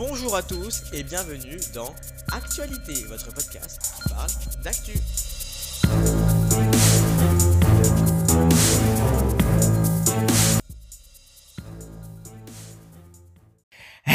Bonjour à tous et bienvenue dans Actualité, votre podcast qui parle d'actu.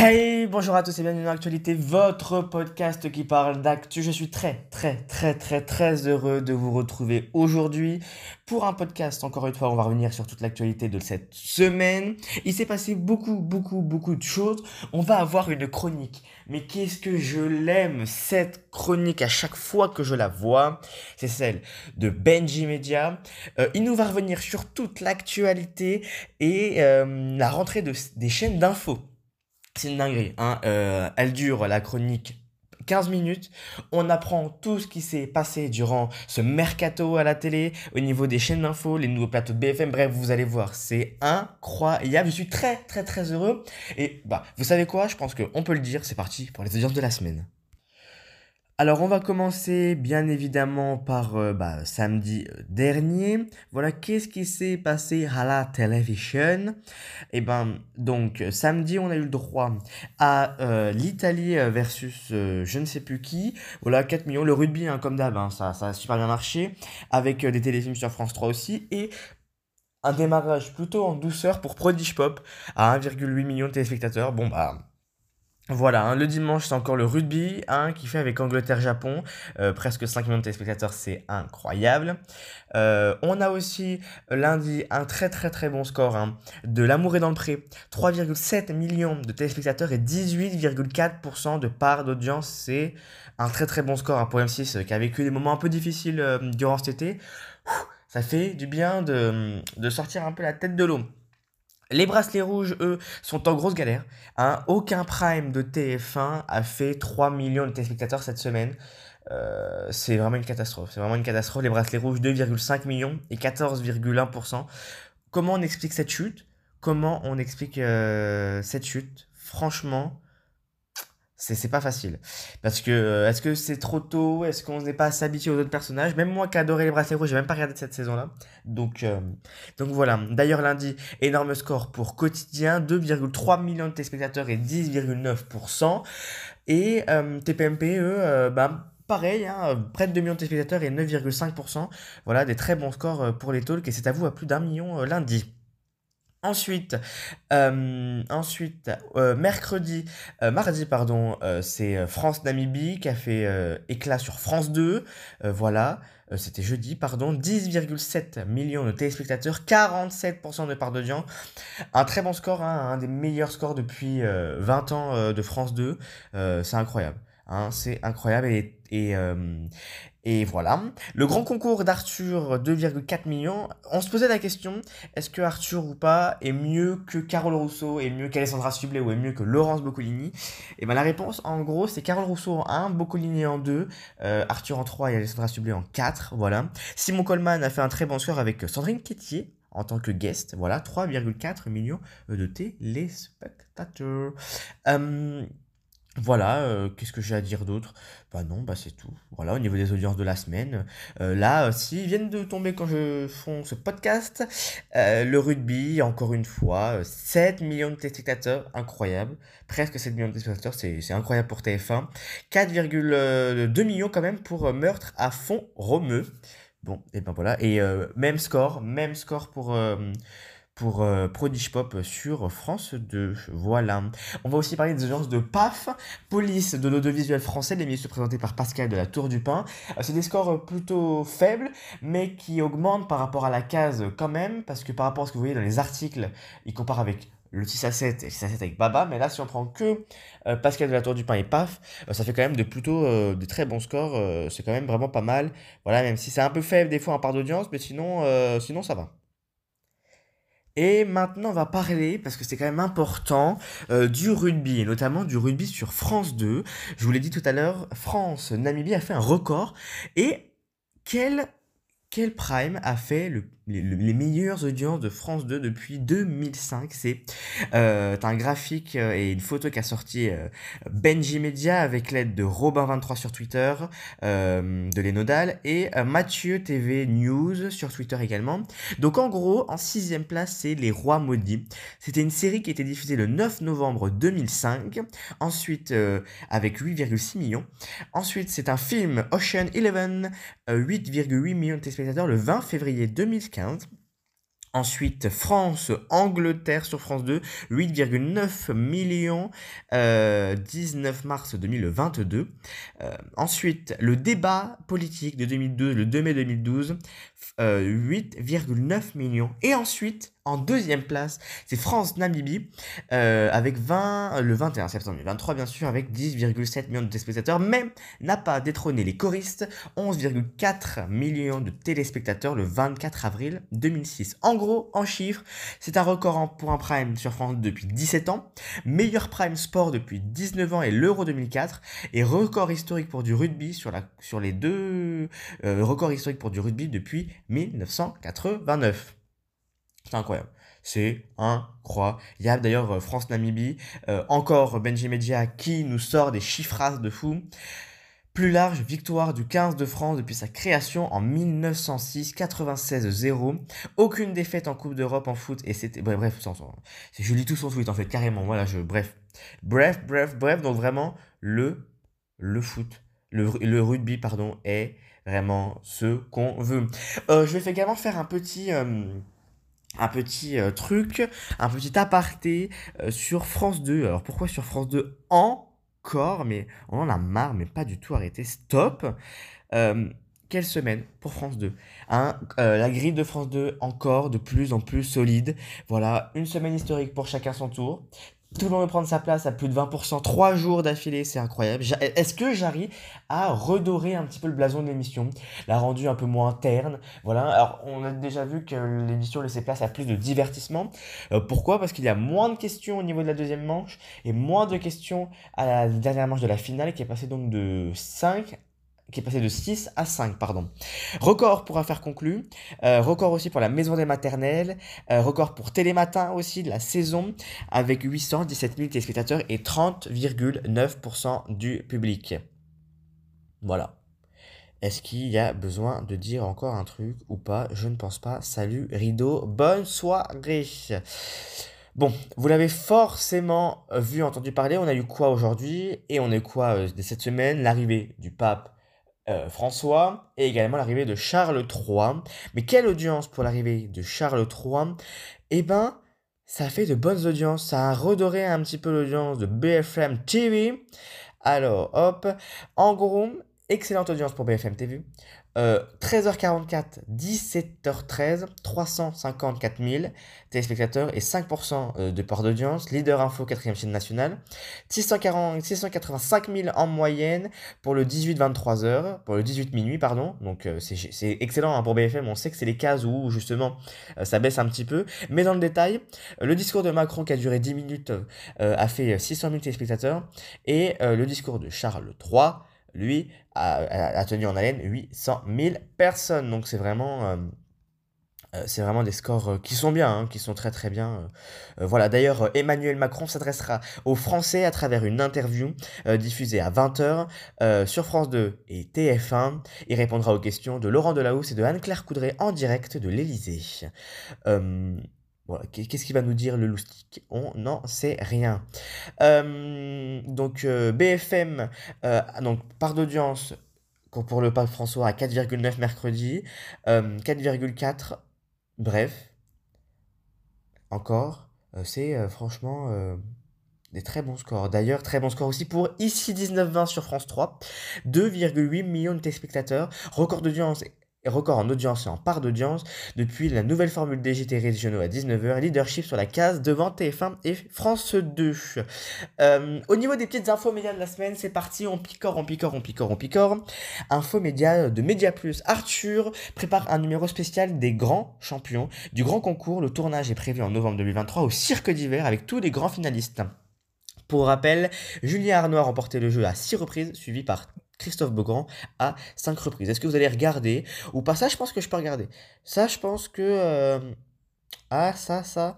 Hey, bonjour à tous et bienvenue dans Actualité, votre podcast qui parle d'actu. Je suis très, très, très, très, très heureux de vous retrouver aujourd'hui pour un podcast. Encore une fois, on va revenir sur toute l'actualité de cette semaine. Il s'est passé beaucoup, beaucoup, beaucoup de choses. On va avoir une chronique. Mais qu'est-ce que je l'aime, cette chronique, à chaque fois que je la vois. C'est celle de Benji Media. Euh, il nous va revenir sur toute l'actualité et euh, la rentrée de, des chaînes d'infos. C'est une dinguerie. Hein. Euh, elle dure, la chronique, 15 minutes. On apprend tout ce qui s'est passé durant ce mercato à la télé, au niveau des chaînes d'infos, les nouveaux plateaux de BFM. Bref, vous allez voir, c'est incroyable. Je suis très, très, très heureux. Et bah, vous savez quoi? Je pense qu'on peut le dire. C'est parti pour les audiences de la semaine. Alors on va commencer bien évidemment par euh, bah, samedi euh, dernier. Voilà qu'est-ce qui s'est passé à la télévision? Et eh ben donc samedi on a eu le droit à euh, l'Italie versus je ne sais plus qui. Voilà 4 millions. Le rugby hein, comme d'hab hein, ça, ça a super bien marché avec des téléfilms sur France 3 aussi et un démarrage plutôt en douceur pour Prodigy Pop à 1,8 million de téléspectateurs. Bon bah voilà, hein, le dimanche, c'est encore le rugby hein, qui fait avec Angleterre-Japon. Euh, presque 5 millions de téléspectateurs, c'est incroyable. Euh, on a aussi euh, lundi un très très très bon score hein, de L'amour est dans le pré. 3,7 millions de téléspectateurs et 18,4% de part d'audience. C'est un très très bon score pour M6 qui a vécu des moments un peu difficiles durant cet été. ça fait du bien de, de sortir un peu la tête de l'eau. Les bracelets rouges, eux, sont en grosse galère. Hein. Aucun prime de TF1 a fait 3 millions de téléspectateurs cette semaine. Euh, c'est vraiment une catastrophe. C'est vraiment une catastrophe. Les bracelets rouges, 2,5 millions et 14,1%. Comment on explique cette chute? Comment on explique euh, cette chute? Franchement, c'est pas facile. Parce que, euh, est-ce que c'est trop tôt? Est-ce qu'on n'est pas s'habituer aux autres personnages? Même moi qui adorais les bracelets rouges, j'ai même pas regardé cette saison-là. Donc, euh, donc voilà. D'ailleurs, lundi, énorme score pour Quotidien 2,3 millions de téléspectateurs et 10,9%. Et euh, TPMP, eux, bah, pareil, hein, près de 2 millions de téléspectateurs et 9,5%. Voilà, des très bons scores pour les talks. Et c'est à vous à plus d'un million lundi. Ensuite, euh, euh, mercredi, euh, mardi, pardon, c'est France-Namibie qui a fait éclat sur France 2. voilà, c'était jeudi, pardon. 10,7 millions de téléspectateurs, 47% de part d'audience. Un très bon score, hein, un des meilleurs scores depuis 20 ans de France 2. c'est incroyable. Hein, c'est incroyable et, et voilà. Le grand concours d'Arthur, 2,4 millions. On se posait la question, est-ce que Arthur ou pas est mieux que Carole Rousseau, est mieux qu'Alessandra Sublet ou est mieux que Laurence Boccolini? Et ben la réponse, en gros, c'est Carole Rousseau en 1, Boccolini en 2, euh, Arthur en 3 et Alessandra Sublet en 4. Voilà. Simon Coleman a fait un très bon score avec Sandrine Quétier en tant que guest. Voilà, 3,4 millions de téléspectateurs. Euh, voilà, euh, qu'est-ce que j'ai à dire d'autre? Bah non, bah c'est tout. Voilà, au niveau des audiences de la semaine. Euh, là, s'ils viennent de tomber quand je fais ce podcast, euh, le rugby, encore une fois, 7 millions de téléspectateurs, incroyable. Presque 7 millions de téléspectateurs, c'est incroyable pour TF1. 4,2 millions quand même pour Meurtre à fond romeux. Bon, et ben voilà. Et même score, même score pour pour euh, Prodigy Pop sur France 2. Voilà. On va aussi parler des audiences de PAF, Police de l'audiovisuel français, l'émission présentée par Pascal de la Tour du Pain. Euh, c'est des scores plutôt faibles, mais qui augmentent par rapport à la case quand même, parce que par rapport à ce que vous voyez dans les articles, ils comparent avec le 6 à 7 et le 6 à 7 avec Baba, mais là, si on prend que euh, Pascal de la Tour du Pain et PAF, ça fait quand même de plutôt des très bons scores. c'est quand même vraiment pas mal. Voilà, même si c'est un peu faible des fois en part d'audience, mais sinon, sinon ça va. Et maintenant, on va parler, parce que c'est quand même important, euh, du rugby, et notamment du rugby sur France 2. Je vous l'ai dit tout à l'heure, France-Namibie a fait un record. Et quel, quel prime a fait le les, meilleures audiences de France 2 depuis 2005. C'est euh, un graphique euh, et une photo qu'a sorti euh, Benji Media avec l'aide de Robin23 sur Twitter, euh, de l'Enodal, et Mathieu TV News sur Twitter également. Donc en gros, en sixième place, c'est Les Rois Maudits. C'était une série qui était diffusée le 9 novembre 2005. Ensuite, avec 8,6 millions. Ensuite, c'est un film Ocean Eleven, 8,8 millions de téléspectateurs le 20 février 2015. Ensuite, France, Angleterre sur France 2, 8,9 millions, 19 euh, mars 2022. Euh, ensuite, le débat politique de 2012, le 2 mai 2012, 8,9 euh, millions. Et ensuite, en deuxième place, c'est France-Namibie, euh, avec 20, le 21 septembre 2023, bien sûr, avec 10,7 millions de téléspectateurs, mais n'a pas détrôné les choristes, 11,4 millions de téléspectateurs le 24 avril 2006. En gros, en chiffres, c'est un record pour un prime sur France depuis 17 ans, meilleur prime sport depuis 19 ans et l'Euro 2004, et record historique pour du rugby sur, la, sur les deux euh, records historiques pour du rugby depuis 1989. C'est incroyable. C'est incroyable. D'ailleurs, euh, France-Namibie, euh, encore Benji Media qui nous sort des chiffrages de fou. Plus large, victoire du 15 de France depuis sa création en 1906, 96-0. Aucune défaite en Coupe d'Europe en foot et c'était bref, bref, je lis tout son tweet en fait carrément. Voilà, je bref, bref, bref, bref. Donc vraiment le le foot, le, le rugby pardon est vraiment ce qu'on veut. Euh, je vais également faire un petit un petit euh, truc, un petit aparté euh, sur France 2. Alors pourquoi sur France 2 encore? Mais on en a marre, mais pas du tout arrêté. Stop. Euh, quelle semaine pour France 2 hein, La grille de France 2 encore de plus en plus solide. Voilà, une semaine historique pour chacun son tour. Tout le monde veut prendre sa place à plus de 20%, trois jours d'affilée, c'est incroyable. Est-ce que j'arrive à redorer un petit peu le blason de l'émission, la rendu un peu moins terne Voilà, alors on a déjà vu que l'émission laissait place à plus de divertissement. Euh, pourquoi? Parce qu'il y a moins de questions au niveau de la deuxième manche et moins de questions à la dernière manche de la finale qui est passée donc de 5 qui est passé de 6 à 5, pardon. Record pour affaires conclues, euh, record aussi pour la maison des maternelles, euh, record pour Télématin aussi de la saison, avec 817 000 téléspectateurs et 30,9% du public. Voilà. Est-ce qu'il y a besoin de dire encore un truc ou pas? Je ne pense pas. Salut Rideau, bonne soirée Bon, vous l'avez forcément vu, entendu parler, on a eu quoi aujourd'hui? Et on a eu quoi euh, cette semaine? L'arrivée du pape euh, François et également l'arrivée de Charles III. Mais quelle audience pour l'arrivée de Charles III Eh ben, ça fait de bonnes audiences. Ça a redoré un petit peu l'audience de BFM TV. Alors, hop. En gros, excellente audience pour BFM TV. 13h44, 17h13, 354 000 téléspectateurs et 5% euh, de part d'audience. Leader Info, 4 chaîne nationale. 640, 685 000 en moyenne pour le 18-23h, pour le 18 minuit, pardon. Donc euh, c'est excellent hein, pour BFM. On sait que c'est les cases où justement euh, ça baisse un petit peu. Mais dans le détail, le discours de Macron qui a duré 10 minutes a fait 600 000 téléspectateurs. Et le discours de Charles III lui, a, tenu en haleine 800 000 personnes. Donc c'est vraiment... Euh, euh, c'est vraiment des scores euh, qui sont bien, hein, qui sont très très bien. voilà, d'ailleurs, Emmanuel Macron s'adressera aux Français à travers une interview diffusée à 20h sur France 2 et TF1. Il répondra aux questions de Laurent Delahousse et de Anne-Claire Coudray en direct de l'Elysée. Qu'est-ce qu'il va nous dire le loustic? On n'en sait rien. Euh, donc euh, BFM, euh, donc part d'audience pour le pape François à 4,9 mercredi, 4,4 bref. Encore, c'est franchement des très bons scores. D'ailleurs, très bon score aussi pour Ici 19-20 sur France 3. 2,8 millions de téléspectateurs. Record d'audience record en audience et en part d'audience depuis la nouvelle formule DGT régionaux à 19h, leadership sur la case devant TF1 et France 2. Euh, au niveau des petites infos médias de la semaine, c'est parti, on picore, on picore, on picore, on picore. Info média de Média Plus, Arthur prépare un numéro spécial des grands champions du grand concours. Le tournage est prévu en novembre 2023 au Cirque d'hiver avec tous les grands finalistes. Pour rappel, Julien Arnaud a remporté le jeu à 6 reprises, suivi par Christophe Beaugrand à cinq reprises. Est-ce que vous allez regarder ou pas? Ça, je pense que je peux regarder. Ça, je pense que. Euh, ah, ça, ça.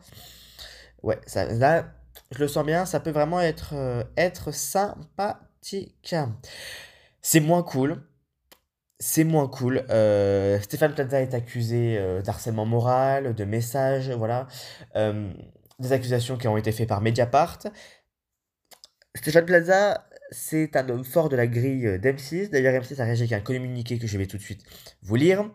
Ouais, ça, là, je le sens bien. Ça peut vraiment être, euh, être sympathique. C'est moins cool. C'est moins cool. Euh, Stéphane Plaza est accusé d'harcèlement moral, de messages, voilà. des accusations qui ont été faites par Mediapart. Stéphane Plaza, c'est un homme fort de la grille euh, d'M6. D'ailleurs, M6 a réagi avec un communiqué que je vais tout de suite vous lire.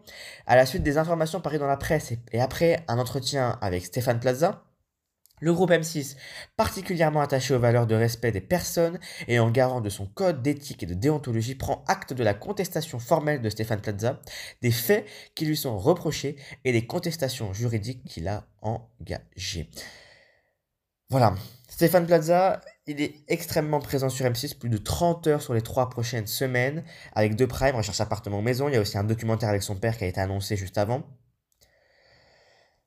À la suite des informations parues dans la presse et après un entretien avec Stéphane Plaza, le groupe M6, particulièrement attaché aux valeurs de respect des personnes et en garant de son code d'éthique et de déontologie, prend acte de la contestation formelle de Stéphane Plaza, des faits qui lui sont reprochés et des contestations juridiques qu'il a engagées. Voilà, Stéphane Plaza il est extrêmement présent sur M6, plus de 30 heures sur les 3 prochaines semaines, avec deux primes, recherche appartement maison. Il y a aussi un documentaire avec son père qui a été annoncé juste avant.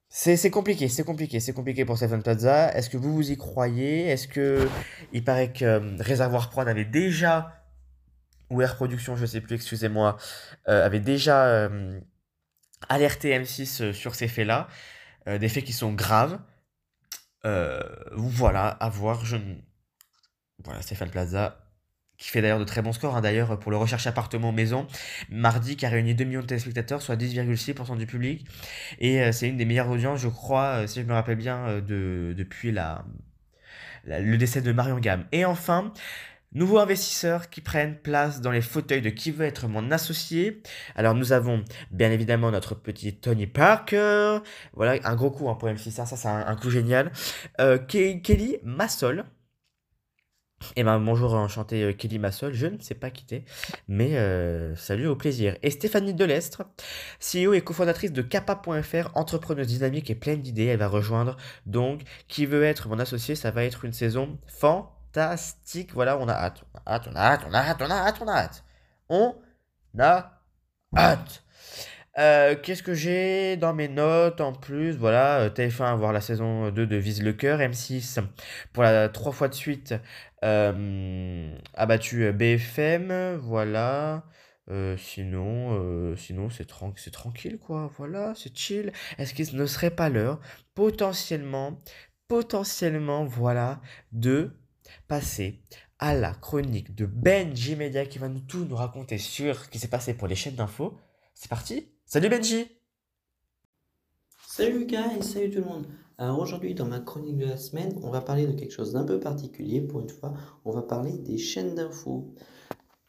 C'est compliqué, c'est compliqué, c'est compliqué pour Stephen Plaza. Est-ce que vous vous y croyez? Est-ce que. Il paraît que euh, Réservoir Prod avait déjà. Ou Air Production, je sais plus, excusez-moi. Euh, avait déjà euh, alerté M6 euh, sur ces faits-là. des faits qui sont graves. voilà, à voir. Je ne voilà, Stéphane Plaza, qui fait d'ailleurs de très bons scores, hein, d'ailleurs, pour le recherche appartement maison, mardi, qui a réuni 2 millions de téléspectateurs, soit 10,6% du public. Et euh, c'est une des meilleures audiences, je crois, euh, si je me rappelle bien, euh, de, depuis la, le décès de Marion Gamme. Et enfin, nouveaux investisseurs qui prennent place dans les fauteuils de qui veut être mon associé. Alors, nous avons bien évidemment notre petit Tony Parker. Voilà, un gros coup hein, pour M6, ça, hein, ça c'est un, coup génial. Kelly Massol et ben bonjour, enchanté euh, Kelly Massol, je ne sais pas quitter, mais euh, salut au plaisir. Et Stéphanie Delestre, CEO et cofondatrice de Kappa.fr, entrepreneuse dynamique et pleine d'idées, elle va rejoindre donc qui veut être mon associé, ça va être une saison fantastique. Voilà, on a hâte, on a hâte, on a hâte, on a hâte, on a hâte, on a hâte. On a hâte. Euh, qu'est-ce que j'ai dans mes notes en plus? Voilà, euh, TF1 voir la saison euh, 2 de Vise le Cœur, M6 pour la trois fois de suite euh, abattu BFM, voilà. Sinon, sinon c'est tran tranquille, quoi. Voilà, c'est chill. Est-ce qu'il ne serait pas l'heure, potentiellement, potentiellement, voilà, de passer à la chronique de Benji Media qui va nous tout nous raconter sur ce qui s'est passé pour les chaînes d'infos? C'est parti Salut Benji Salut Lucas et salut tout le monde alors aujourd'hui dans ma chronique de la semaine, on va parler de quelque chose d'un peu particulier. Pour une fois, on va parler des chaînes d'infos.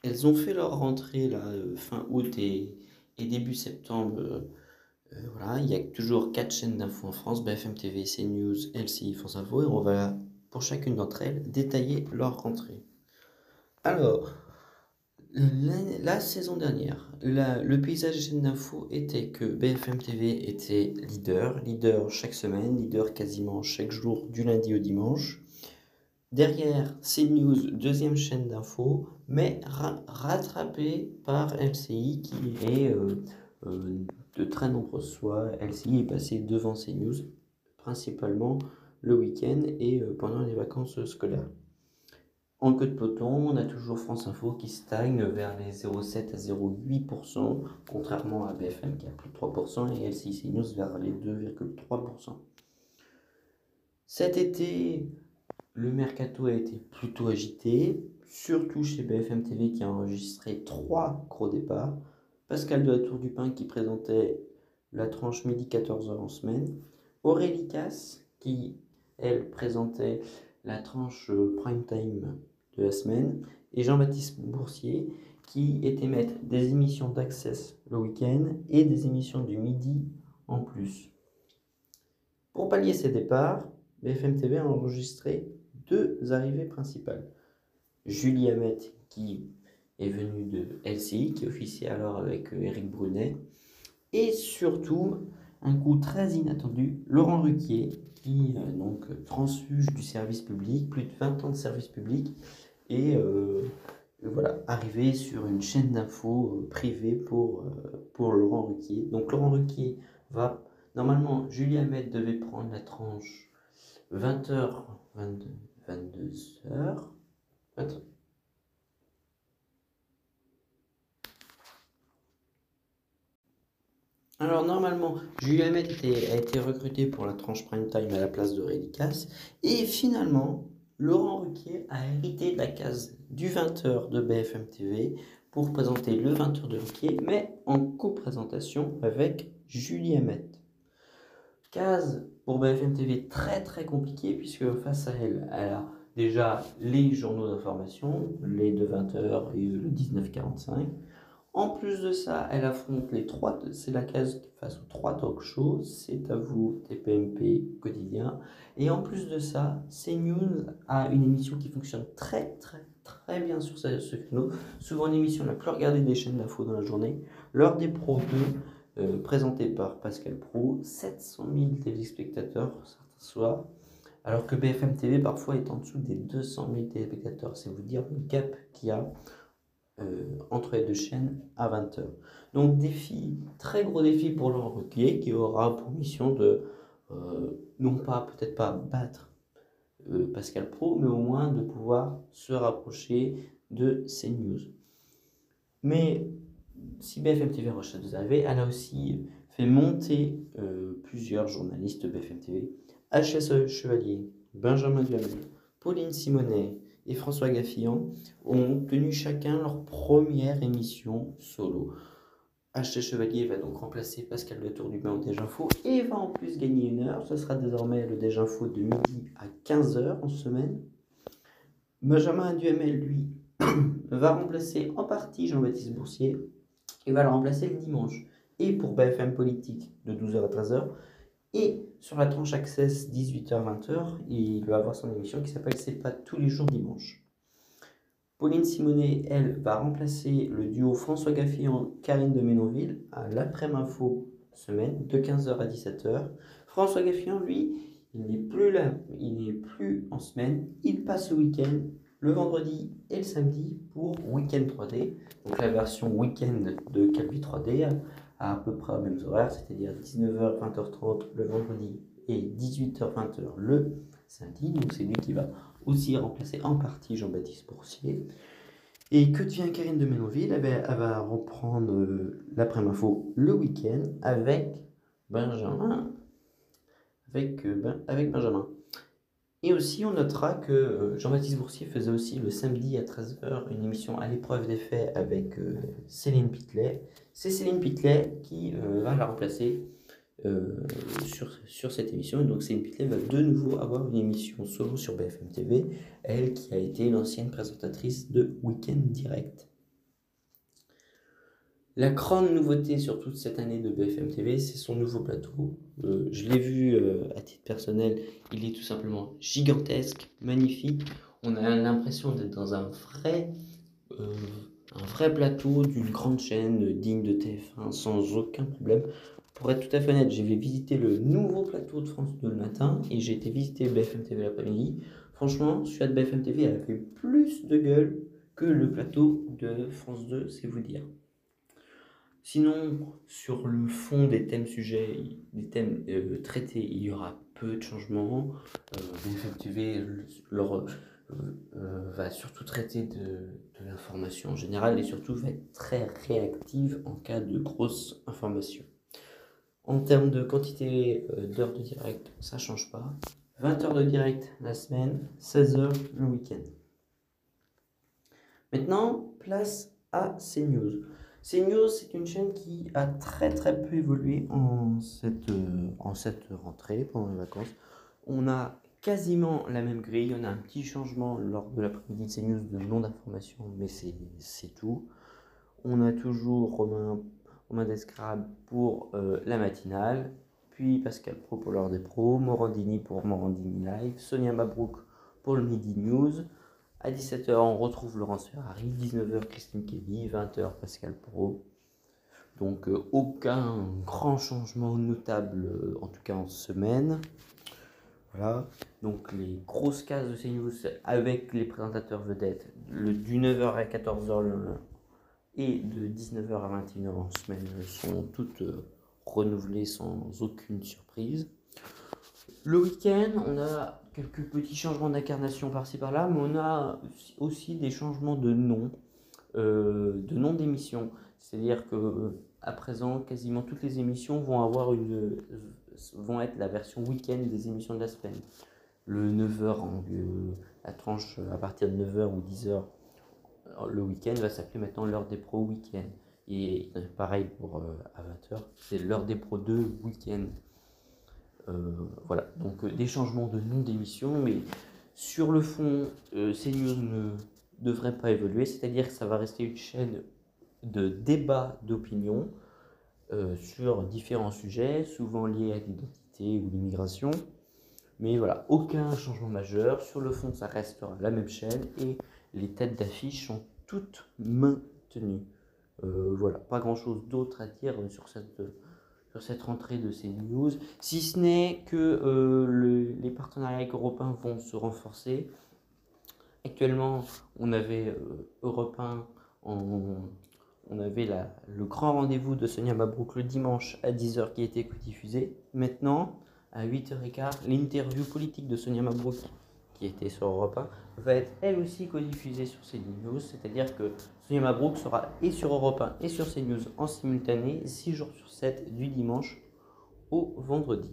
Elles ont fait leur rentrée là, euh, fin août et, début septembre. Euh, euh, voilà, il y a toujours quatre chaînes d'infos en France, BFM TV, CNews, LCI, France Info, et on va pour chacune d'entre elles détailler leur rentrée. Alors, la, saison dernière, le paysage des chaînes d'infos était que BFM TV était leader, leader chaque semaine, leader quasiment chaque jour du lundi au dimanche. Derrière CNews, deuxième chaîne d'infos, mais rattrapé par LCI qui est euh, euh, de très nombreuses fois. LCI est passé devant CNews, principalement le week-end et euh, pendant les vacances scolaires. En queue de peloton, on a toujours France Info qui stagne vers les 0,7 à 0,8%, contrairement à BFM qui a plus de 3% et LCI News vers les 2,3%. Cet été, le mercato a été plutôt agité, surtout chez BFM TV qui a enregistré 3 gros départs. Pascal de la Tour du Pin qui présentait la tranche midi 14h en semaine. Aurélie Casse qui, elle, présentait la tranche prime time de la semaine, et Jean-Baptiste Boursier, qui était émettre des émissions d'access le week-end et des émissions du midi en plus. Pour pallier ces départs, BFM TV a enregistré deux arrivées principales. Julie Hamet, qui est venue de LCI, qui officiait alors avec euh, Eric Brunet, et surtout, un coup très inattendu, Laurent Ruquier, euh, donc transfuge du service public, plus de 20 ans de service public, euh, et voilà, arrivé sur une chaîne d'infos euh, privée pour, pour Laurent Ruquier. Donc Laurent Ruquier va, normalement, Julie Hamet devait prendre la tranche 20h, 22h. Alors normalement, Julien Met a été recruté pour la tranche prime time à la place de Rélicas. Et finalement, Laurent Ruquier a hérité de la case du 20h de BFM TV pour présenter le 20h de Ruquier, mais en co-présentation avec Julie Hamet. Case pour BFM TV très très compliquée puisque face à elle, elle a déjà les journaux d'information, les de 20h et le 1945. En plus de ça, elle affronte les trois, c'est la case face aux trois talk shows, c'est à vous, TPMP, quotidien. Et en plus de ça, CNews a une émission qui fonctionne très très très bien sur ce, ce. Souvent l'émission la plus regardée des chaînes d'info dans la journée. L'heure des pros 2, euh, présentée par Pascal Pro, 700 000 téléspectateurs certains soirs. Alors que BFM TV parfois est en dessous des 200 000 téléspectateurs. C'est vous dire le gap qu'il y a euh, entre les deux chaînes à 20h. Donc défi, très gros défi pour Laurent Ruquier qui aura pour mission de, euh, non pas peut-être pas battre euh, Pascal Pro, mais au moins de pouvoir se rapprocher de CNews. Mais si BFM TV rachète vous arrivez, elle a aussi fait monter plusieurs journalistes BFM TV, HS Chevalier, Benjamin Duhamel, Pauline Simonet, et François Gaffillon ont tenu chacun leur première émission solo. H.T. Chevalier va donc remplacer Pascal Le Tour du Bain au Déj Info et va en plus gagner une heure. Ce sera désormais le Déj Info de midi à 15h en semaine. Benjamin Duhamel, lui, va remplacer en partie Jean-Baptiste Boursier et va le remplacer le dimanche. Et pour BFM Politique de 12h à 13h, et sur la tranche Access 18h-20h, il va avoir son émission qui s'appelle C'est pas tous les jours dimanche. Pauline Simonet, elle, va remplacer le duo François Gaffillon-Karine de Ménonville à l'après-info semaine de 15h à 17h. François Gaffillon, lui, il n'est plus là, il n'est plus en semaine, il passe le week-end, le vendredi et le samedi pour Weekend 3D, donc la version week-end de Calvi 3D à peu près aux mêmes horaires, c'est-à-dire 19h, 20h30 le vendredi et 18h, 20h le samedi. Donc c'est lui qui va aussi remplacer en partie Jean-Baptiste Boursier. Et que devient Karine de Ménonville eh ben, Elle va reprendre euh, l'après-info le week-end avec Benjamin. Avec, euh, ben, avec Benjamin. Et aussi, on notera que euh, Jean-Baptiste Boursier faisait aussi le samedi à 13h une émission à l'épreuve des faits avec euh, Céline Pitlet. C'est Céline Pitlet qui euh, va la remplacer sur, sur cette émission. Et donc, Céline Pitlet va de nouveau avoir une émission solo sur BFM TV, elle qui a été l'ancienne présentatrice de Weekend Direct. La grande nouveauté sur toute cette année de BFM TV, c'est son nouveau plateau. Euh, je l'ai vu euh, à titre personnel, il est tout simplement gigantesque, magnifique. On a l'impression d'être dans un vrai, euh, plateau d'une grande chaîne digne de TF1 sans aucun problème. Pour être tout à fait honnête, j'ai visité le nouveau plateau de France 2 le matin et j'ai été visiter BFM TV l'après-midi. Franchement, celui de BFM TV avait plus de gueule que le plateau de France 2, c'est vous dire. Sinon, sur le fond des thèmes sujets, des thèmes euh, traités, il y aura peu de changements. Euh, leur, euh, va surtout traiter de, de l'information en général et surtout va être très réactive en cas de grosse information. En termes de quantité d'heures de direct, ça change pas. 20 heures de direct la semaine, 16 heures le week-end. Maintenant, place à CNews. CNews, c'est une chaîne qui a très très peu évolué en cette, euh, en cette rentrée, pendant les vacances. On a quasiment la même grille, on a un petit changement lors de l'après-midi CNews de nom d'information, mais c'est tout. On a toujours Romain, Romain pour euh, la matinale, puis Pascal Pro pour l'heure des pros, Morandini pour Morandini Live, Sonia Mabrouk pour le Midi News, à 17h, on retrouve Laurence Ferrari. 19h, Christine Kelly. 20h, Pascal Pro. Donc, euh, aucun grand changement notable, euh, en tout cas en semaine. Voilà. Donc, les grosses cases de CNews avec les présentateurs vedettes le, du 9h à 14h et de 19h à 21h en semaine sont toutes euh, renouvelées sans aucune surprise. Le week-end, on a quelques petits changements d'incarnation par-ci par-là, mais on a aussi des changements de nom, euh, de nom d'émission. C'est-à-dire que euh, à présent, quasiment toutes les émissions vont avoir une, vont être la version week-end des émissions de la semaine. Le 9h, la tranche à partir de 9h ou 10h, le week-end va s'appeler maintenant l'heure des pros week-end. Et pareil pour à 20h, c'est l'heure des pros 2 week-end. Voilà, donc des changements de nom d'émission, mais sur le fond, CNews ne devrait pas évoluer, c'est-à-dire que ça va rester une chaîne de débat d'opinion euh, sur différents sujets, souvent liés à l'identité ou l'immigration. Mais voilà, aucun changement majeur. Sur le fond, ça restera la même chaîne et les têtes d'affiche sont toutes maintenues. Euh, voilà, pas grand chose d'autre à dire sur cette, sur cette rentrée de ces news, si ce n'est que euh, les partenariats européens vont se renforcer. Actuellement, on avait Europe 1 en, on avait le grand rendez-vous de Sonia Mabrouk le dimanche à 10h qui était diffusé. Maintenant, à 8h15, l'interview politique de Sonia Mabrouk, qui était sur Europe 1, va être elle aussi codiffusée sur CNews. C'est-à-dire que Sonia Mabrouk sera et sur Europe 1 et sur CNews en simultané, 6 jours sur 7, du dimanche au vendredi.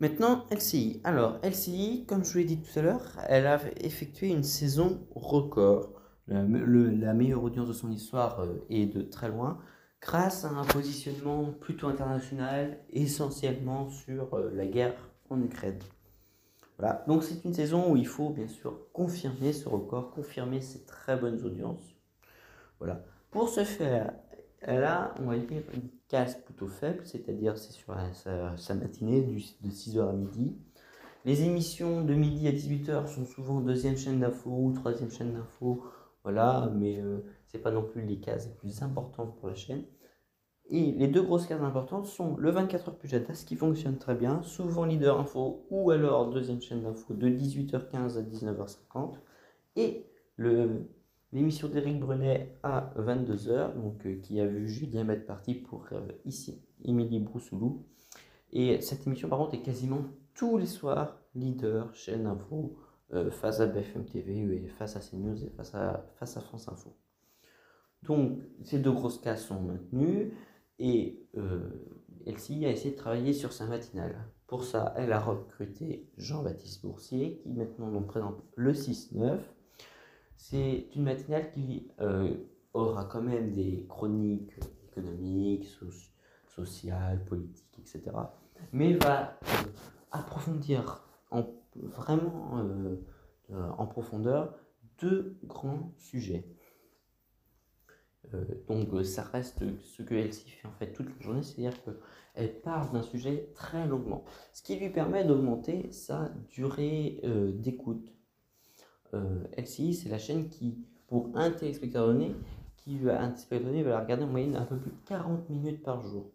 Maintenant, LCI. Alors, LCI, comme je vous l'ai dit tout à l'heure, elle a effectué une saison record la, meilleure audience de son histoire euh, est de très loin, grâce à un positionnement plutôt international, essentiellement sur euh, la guerre en Ukraine. Voilà, donc c'est une saison où il faut bien sûr confirmer ce record, confirmer ces très bonnes audiences. Voilà. Pour ce faire, a, on va dire, une casse plutôt faible, c'est-à-dire c'est sur sa, matinée de 6h à midi. Les émissions de midi à 18h sont souvent deuxième chaîne d'info ou troisième chaîne d'info voilà, mais ce euh, c'est pas non plus les cases les plus importantes pour la chaîne. Et les deux grosses cases importantes sont le 24h Pujadas qui fonctionne très bien, souvent leader info ou alors deuxième chaîne d'info de 18h15 à 19h50 et l'émission d'Éric Brunet à 22h, donc euh, qui a vu Julien mettre parti pour euh, ici Émilie Broussoulou. Et cette émission par contre est quasiment tous les soirs leader chaîne info euh, face à BFM TV et face à CNews et face face à France Info. Donc ces deux grosses cases sont maintenues et euh, Elsie a essayé de travailler sur sa matinale. Pour ça, elle a recruté Jean-Baptiste Boursier qui maintenant nous présente le 6-9. C'est une matinale qui euh, aura quand même des chroniques économiques, sociales, politiques, etc. Mais va approfondir en vraiment euh, euh, en profondeur deux grands sujets. Euh, donc ça reste ce que Elsie fait en fait toute la journée, c'est-à-dire qu'elle parle d'un sujet très longuement, ce qui lui permet d'augmenter sa durée d'écoute. Elsie, c'est la chaîne qui, pour un téléspectateur donné, qui va, un téléspectateur donné va la regarder en moyenne un peu plus de 40 minutes par jour.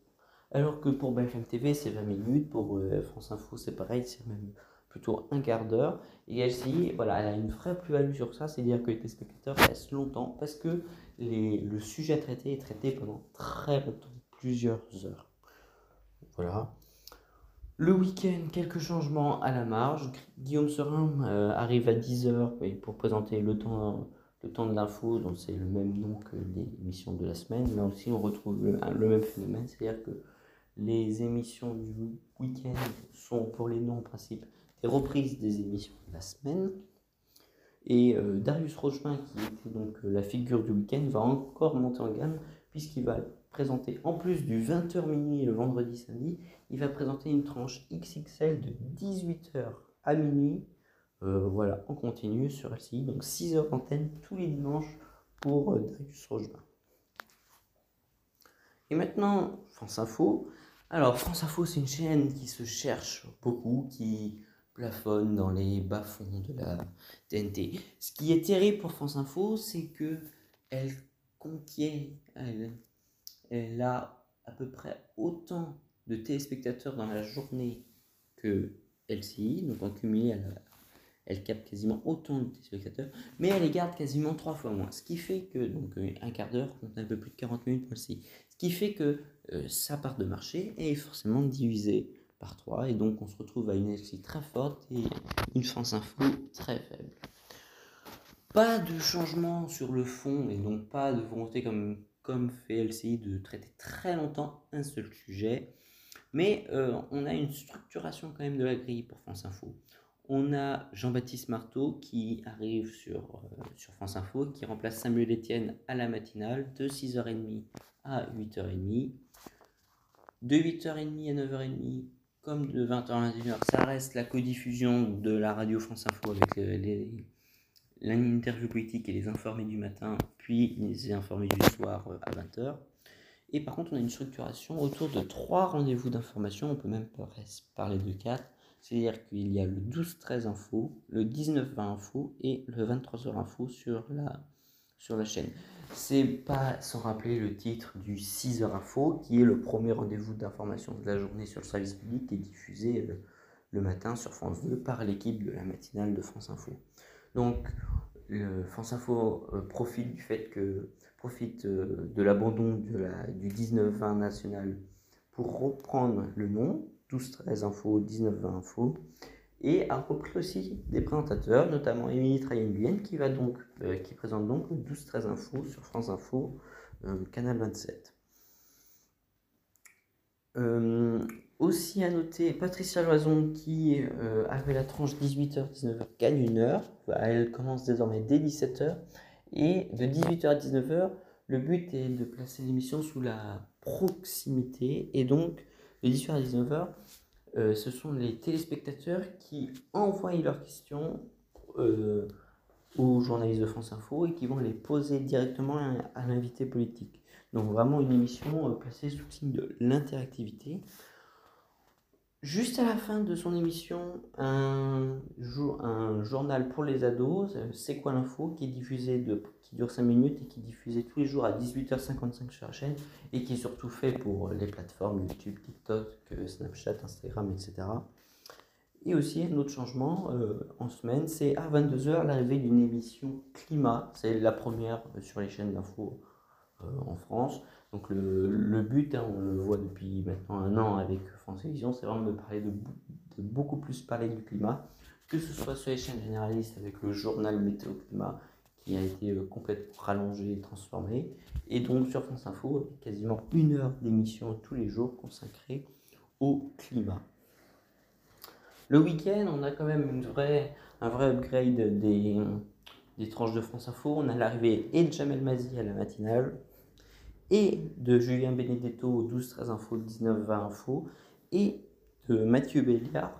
Alors que pour BFM TV, c'est 20 minutes, pour France Info, c'est pareil, c'est même plutôt un quart d'heure. Et LCI, voilà, elle a une vraie plus-value sur ça, c'est-à-dire que les téléspectateurs restent longtemps parce que les, le sujet traité est traité pendant très longtemps, plusieurs heures. Voilà. Le week-end, quelques changements à la marge. Guillaume Serin euh, arrive à 10h pour présenter le temps, le temps de l'info, donc c'est le même nom que les émissions de la semaine. Là aussi, on retrouve le, même phénomène, c'est-à-dire que les émissions du week-end sont pour les noms principaux reprise des émissions de la semaine. Et euh, Darius Rochepin, qui était donc euh, la figure du week-end, va encore monter en gamme puisqu'il va présenter, en plus du 20h minuit le vendredi samedi, il va présenter une tranche XXL de 18h à minuit, euh, voilà, en continu sur LCI, donc 6 heures d'antenne tous les dimanches pour Darius Rochepin. Et maintenant, France Info. Alors, France Info, c'est une chaîne qui se cherche beaucoup, qui plafonne dans les bas-fonds de la TNT. Ce qui est terrible pour France Info, c'est que elle contient, elle, a à peu près autant de téléspectateurs dans la journée que LCI, donc en cumulé, elle, elle capte quasiment autant de téléspectateurs, mais elle les garde quasiment trois fois moins. Ce qui fait que, donc un quart d'heure compte un peu plus de 40 minutes pour LCI. Ce qui fait que euh, sa part de marché est forcément divisée par 3 et donc on se retrouve à une LCI très forte et une France Info très faible. Pas de changement sur le fond et donc pas de volonté comme, comme fait LCI, de traiter très longtemps un seul sujet. Mais euh, on a une structuration quand même de la grille pour France Info. On a Jean-Baptiste Marteau qui arrive sur, euh, sur France Info, qui remplace Samuel Etienne à la matinale de 6h30 à 8h30. De 8h30 à 9h30, comme de 20h à 21h, ça reste la codiffusion de la radio France Info avec les, l'interview politique et les informés du matin, puis les informés du soir euh, à 20h. Et par contre, on a une structuration autour de trois rendez-vous d'information, on peut même parler de quatre. C'est-à-dire qu'il y a le 12-13 info, le 19-20 info et le 23h info sur la, sur la chaîne. C'est pas sans rappeler le titre du 6h info, qui est le premier rendez-vous d'information de la journée sur le service public qui est diffusé le, le matin sur France 2 par l'équipe de la matinale de France Info. Donc, le France Info euh, profite du fait que profite euh, de l'abandon du 19-20 national pour reprendre le nom 12-13 info, 19-20 info et a repris aussi des présentateurs, notamment Émilie Trayen qui euh, qui présente donc 12-13 info sur France Info, canal 27. Aussi à noter, Patricia Loison qui euh, avait la tranche 18h-19h gagne une heure. Elle commence désormais dès 17h. Et de 18h à 19h, le but est de placer l'émission sous la proximité. Et donc, de 18h à 19h, euh, ce sont les téléspectateurs qui envoient leurs questions euh, aux journalistes de France Info et qui vont les poser directement à, l'invité politique. Donc vraiment une émission placée sous le signe de l'interactivité. Juste à la fin de son émission, un, un journal pour les ados, euh, C'est quoi l'info, qui est diffusé de, qui dure 5 minutes et qui est diffusé tous les jours à 18h55 sur la chaîne et qui est surtout fait pour les plateformes YouTube, TikTok, euh, Snapchat, Instagram, etc. Et aussi un autre changement euh, en semaine, c'est à 22h l'arrivée d'une émission climat. C'est la première sur les chaînes d'info en France. Donc le, but, hein, on le voit depuis maintenant un an avec France Télévisions, c'est vraiment de parler de, beaucoup plus parler du climat, que ce soit sur les chaînes généralistes avec le journal Météo Climat qui a été euh, complètement rallongé et transformé, et donc sur France Info, quasiment une heure d'émission tous les jours consacrée au climat. Le week-end, on a quand même une vraie, un vrai upgrade des, des tranches de France Info. On a l'arrivée et de Jamel Mazi à la matinale, et de Julien Benedetto 12-13 info, 19-20 info, et de Mathieu Béliard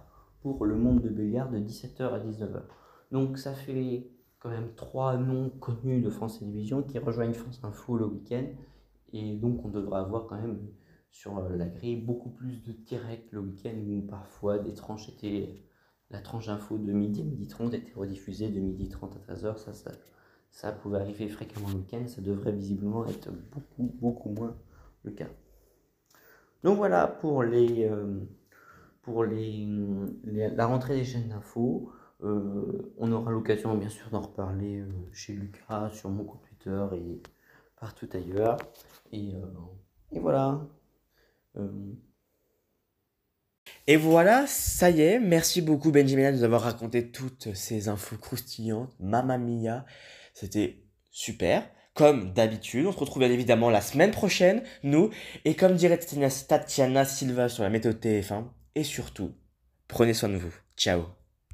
pour le monde de Béliard de 17h à 19h. Donc ça fait quand même trois noms connus de France Télévisions qui rejoignent France Info le week-end, et donc on devrait avoir quand même sur la grille beaucoup plus de directs le week-end où parfois des tranches étaient la tranche info de midi à midi 30 était rediffusée de midi 30 à 13h ça, ça ça pouvait arriver fréquemment le week-end, ça devrait visiblement être beaucoup, beaucoup moins le cas. Donc voilà pour, les, euh, pour les, la rentrée des chaînes d'infos. Euh, on aura l'occasion bien sûr d'en reparler euh, chez Lucas, sur mon compte Twitter et partout ailleurs. Et, et voilà. Et voilà, ça y est, merci beaucoup Benjamin de nous avoir raconté toutes ces infos croustillantes. Mamma mia. C'était super. Comme d'habitude, on se retrouve bien évidemment la semaine prochaine, nous. Et comme dirait Tatiana Silva sur la méthode TF1, et surtout, prenez soin de vous. Ciao